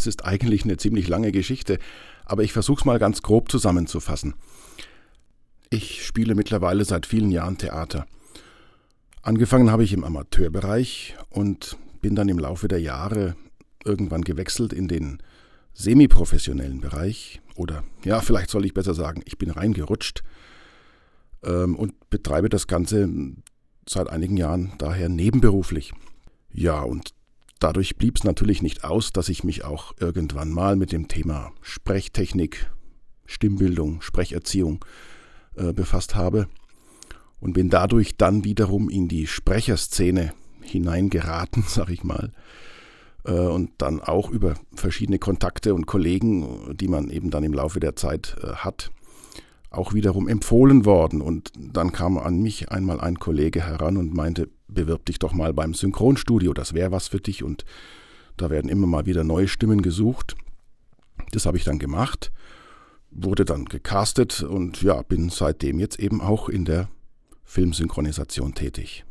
das ist eigentlich eine ziemlich lange Geschichte, aber ich versuche es mal ganz grob zusammenzufassen. Ich spiele mittlerweile seit vielen Jahren Theater. Angefangen habe ich im Amateurbereich und bin dann im Laufe der Jahre irgendwann gewechselt in den semiprofessionellen Bereich oder ja, vielleicht soll ich besser sagen, ich bin reingerutscht ähm, und betreibe das Ganze seit einigen Jahren daher nebenberuflich. Ja, und dadurch blieb es natürlich nicht aus, dass ich mich auch irgendwann mal mit dem Thema Sprechtechnik, Stimmbildung, Sprecherziehung äh, befasst habe und bin dadurch dann wiederum in die Sprecherszene hineingeraten, sag ich mal. Äh, und dann auch über verschiedene Kontakte und Kollegen, die man eben dann im Laufe der Zeit äh, hat, auch wiederum empfohlen worden. Und dann kam an mich einmal ein Kollege heran und meinte, bewirb dich doch mal beim Synchronstudio, das wäre was für dich. Und da werden immer mal wieder neue Stimmen gesucht. Das habe ich dann gemacht, wurde dann gecastet und ja, bin seitdem jetzt eben auch in der Filmsynchronisation tätig.